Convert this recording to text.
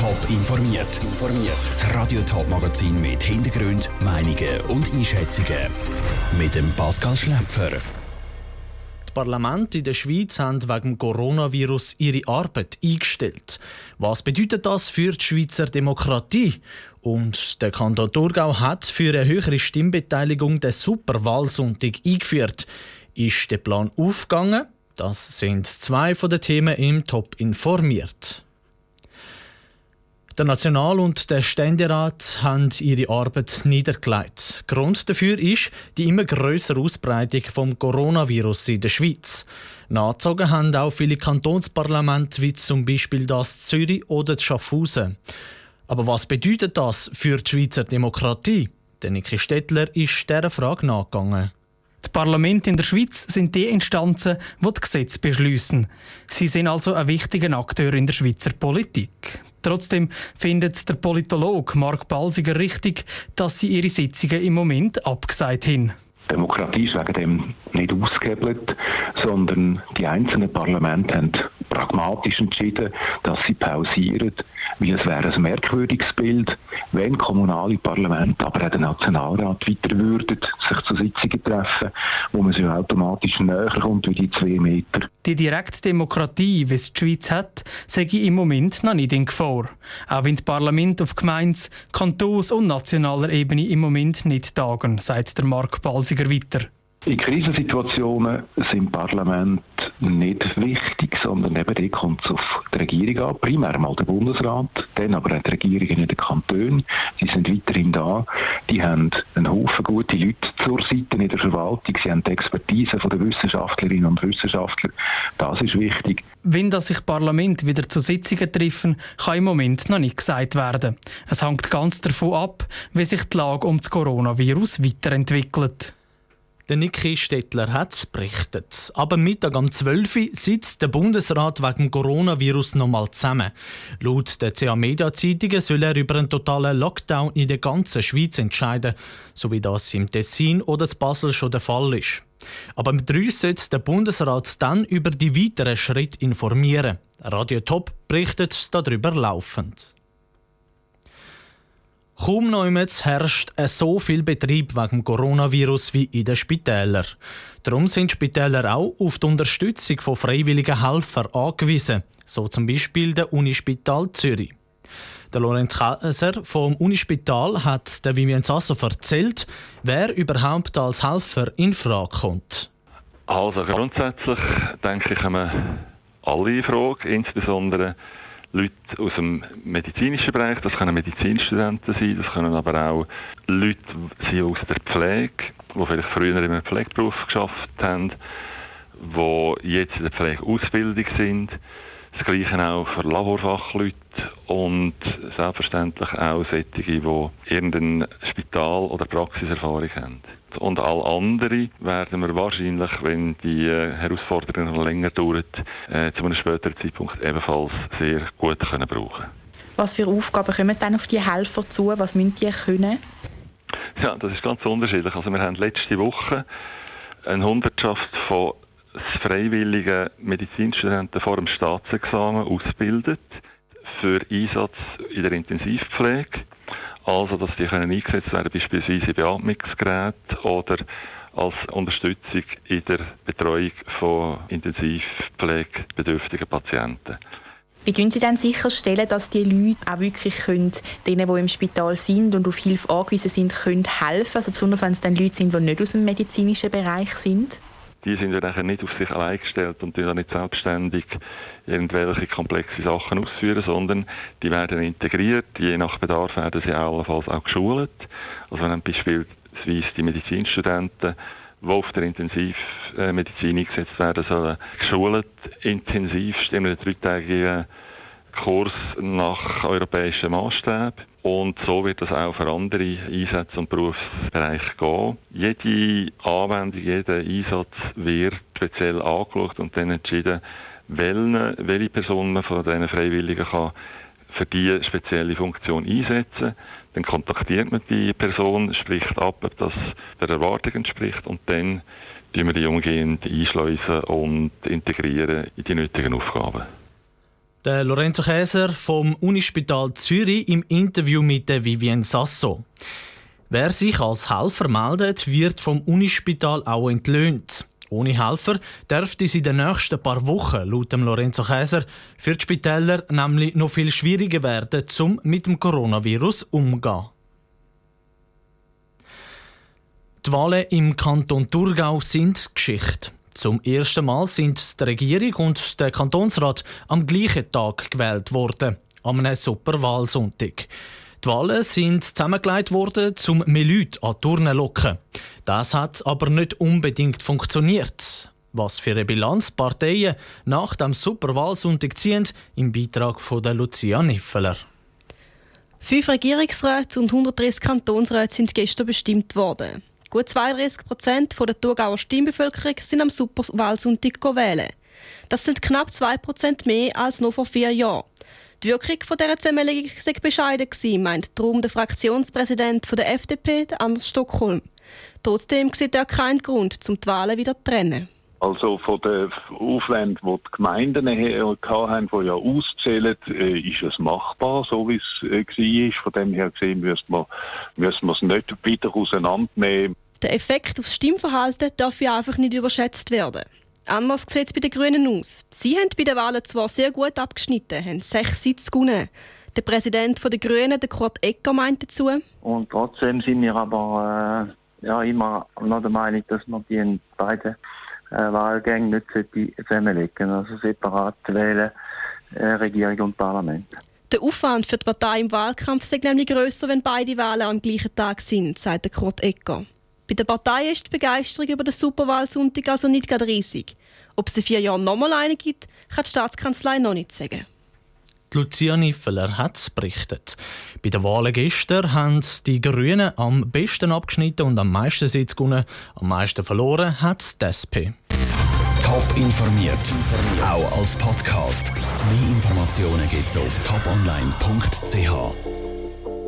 Top informiert. Das Radio Top Magazin mit Hintergrund, Meinungen und Einschätzungen mit dem Pascal Schläpfer. Die Parlamente in der Schweiz haben wegen dem Coronavirus ihre Arbeit eingestellt. Was bedeutet das für die Schweizer Demokratie? Und der Kanton Thurgau hat für eine höhere Stimmbeteiligung den Superwahlsonntag eingeführt. Ist der Plan aufgegangen? Das sind zwei von den Themen im Top informiert. Der National- und der Ständerat haben ihre Arbeit niedergelegt. Grund dafür ist die immer größere Ausbreitung vom Coronavirus in der Schweiz. Nachgezogen haben auch viele Kantonsparlamente, wie zum Beispiel das Zürich oder das Schaffhausen. Aber was bedeutet das für die Schweizer Demokratie? Der Niki Stettler ist dieser Frage nachgegangen. Die Parlamente in der Schweiz sind die Instanzen, die die Gesetze beschließen. Sie sind also ein wichtiger Akteur in der Schweizer Politik. Trotzdem findet der Politologe Mark Balsiger richtig, dass sie ihre Sitzungen im Moment abgesagt haben. Demokratie ist wegen dem nicht ausgehebelt, sondern die einzelnen Parlamente haben pragmatisch entschieden, dass sie pausieren, wie es wäre ein merkwürdiges Bild, wenn kommunale Parlamente, aber auch der Nationalrat weiter würden, sich zu Sitzungen treffen, wo man sich automatisch näher kommt wie die zwei Meter. Die Direktdemokratie, wie es die Schweiz hat, sehe ich im Moment noch nicht in Gefahr. Auch wenn die Parlamente auf Gemeins-, Kantons- und nationaler Ebene im Moment nicht tagen, sagt der Mark Balsiger weiter. In Krisensituationen sind Parlamente nicht wichtig, sondern eben die kommt es auf die Regierung an. Primär mal der Bundesrat, dann aber auch die Regierungen in den Kantonen. Die sind weiterhin da. Die haben einen Haufen gute Leute zur Seite in der Verwaltung. Sie haben die Expertise von den Wissenschaftlerinnen und Wissenschaftlern. Das ist wichtig. Wenn das sich Parlament wieder zu Sitzungen treffen, kann im Moment noch nicht gesagt werden. Es hängt ganz davon ab, wie sich die Lage um das Coronavirus weiterentwickelt. Der Niki Stettler hat es berichtet. Aber Mittag um 12 Uhr sitzt der Bundesrat wegen Coronavirus nochmal zusammen. Laut der CA Media Zeitungen soll er über einen totalen Lockdown in der ganzen Schweiz entscheiden, so wie das im Tessin oder in Basel schon der Fall ist. Aber mit drei sollte der Bundesrat dann über die weiteren Schritte informieren. Radio Top berichtet darüber laufend. Kaum noch herrscht so viel Betrieb wegen dem Coronavirus wie in den Spitälern. Darum sind Spitäler auch auf die Unterstützung von freiwilligen Helfern angewiesen, so zum Beispiel der Unispital Zürich. Der Lorenz Kaiser vom Unispital hat der Vivian Sasso erzählt, wer überhaupt als Helfer in Frage kommt. Also grundsätzlich denke ich, kommen alle in Frage, insbesondere Leute aus dem medizinischen Bereich, das können Medizinstudenten sein, das können aber auch Leute sein aus der Pflege, die vielleicht früher in einem Pflegeberuf geschafft haben, die jetzt in der Pflegeausbildung sind. Das Gleiche auch für Laborfachleute und selbstverständlich auch solche, die irgendein Spital- oder Praxiserfahrung haben. Und all andere werden wir wahrscheinlich, wenn die äh, Herausforderung noch länger dauert, äh, zu einem späteren Zeitpunkt ebenfalls sehr gut können brauchen Was für Aufgaben kommen dann auf die Helfer zu? Was müssen die können? Ja, das ist ganz unterschiedlich. Also wir haben letzte Woche eine Hundertschaft von freiwilligen Medizinstudenten vor dem Staatsexamen ausgebildet für Einsatz in der Intensivpflege. Also, dass die können eingesetzt werden, beispielsweise Beatmungsgeräten oder als Unterstützung in der Betreuung von intensivpflegebedürftigen Patienten. Wie können Sie dann sicherstellen, dass die Leute auch wirklich können, denen, die im Spital sind und auf Hilfe angewiesen sind, können helfen? Also besonders wenn es dann Leute sind, die nicht aus dem medizinischen Bereich sind? Die sind ja nachher nicht auf sich allein gestellt und die nicht selbstständig irgendwelche komplexe Sachen ausführen, sondern die werden integriert, je nach Bedarf werden sie allenfalls auch geschult. Also wenn beispielsweise die Medizinstudenten die auf der Intensivmedizin eingesetzt werden sollen, geschult, intensiv, stimmen dreitägigen Kurs nach europäischen Maßstab. Und so wird das auch für andere Einsätze und Berufsbereiche gehen. Jede Anwendung, jeder Einsatz wird speziell angeschaut und dann entschieden, welche, welche Person man von diesen Freiwilligen kann für diese spezielle Funktion einsetzen. Dann kontaktiert man die Person, spricht ab, ob das der Erwartung entspricht und dann tun wir die umgehend einschleusen und integrieren in die nötigen Aufgaben. Der Lorenzo Käser vom Unispital Zürich im Interview mit der Vivienne Sasso. Wer sich als Helfer meldet, wird vom Unispital auch entlöhnt. Ohne Helfer dürfte es in den nächsten paar Wochen, laut dem Lorenzo Käser, für die Spitäler nämlich noch viel schwieriger werden, um mit dem Coronavirus umzugehen. Die Wahlen im Kanton Thurgau sind Geschichte. Zum ersten Mal sind die Regierung und der Kantonsrat am gleichen Tag gewählt worden, am einem Superwahlsonntag. Die Wahlen sind zusammengelegt worden, um mehr Leute an Turnen locken. Das hat aber nicht unbedingt funktioniert. Was für eine Bilanz Parteien nach dem Superwahlsonntag ziehen, im Beitrag von der Lucia Niffeler. Fünf Regierungsräte und 130 Kantonsräte sind gestern bestimmt worden. Gut 32 Prozent der Thurgauer Stimmbevölkerung sind am Superwahlsonntag wählen. Das sind knapp 2 Prozent mehr als noch vor vier Jahren. Die Wirkung dieser Zusammenlegung sei bescheiden meint darum der Fraktionspräsident der FDP, Anders Stockholm. Trotzdem sieht er keinen Grund, um die Wahlen wieder zu trennen. Also von den Aufwänden, die die Gemeinden hatten, die ja auszählen, äh, ist es machbar, so wie es äh, war. Von dem her gesehen müssen wir, müssen wir es nicht wieder auseinandernehmen. Der Effekt aufs Stimmverhalten darf ja einfach nicht überschätzt werden. Anders sieht es bei den Grünen aus. Sie haben bei den Wahlen zwar sehr gut abgeschnitten, haben sechs Sitze gewonnen. Der Präsident der Grünen, der Kurt Ecker, meint dazu. Und trotzdem sind wir aber äh, ja, immer noch der Meinung, dass man die beiden äh, Wahlgänge nicht zusammenlegen also separat wählen, äh, Regierung und Parlament. Der Aufwand für die Partei im Wahlkampf ist nämlich grösser, wenn beide Wahlen am gleichen Tag sind, sagt Kurt Ecker. Bei der Partei ist die Begeisterung über den Superwahlsonntag also nicht gerade riesig. Ob es in vier Jahren nochmal eine gibt, kann die Staatskanzlei noch nicht sagen. Lucia Niffeler hat es berichtet. Bei den Wahlen gestern haben die Grünen am besten abgeschnitten und am meisten Sitz gewonnen. Am meisten verloren hat die SP. Top informiert, auch als Podcast. Mehr Informationen gibt es auf toponline.ch.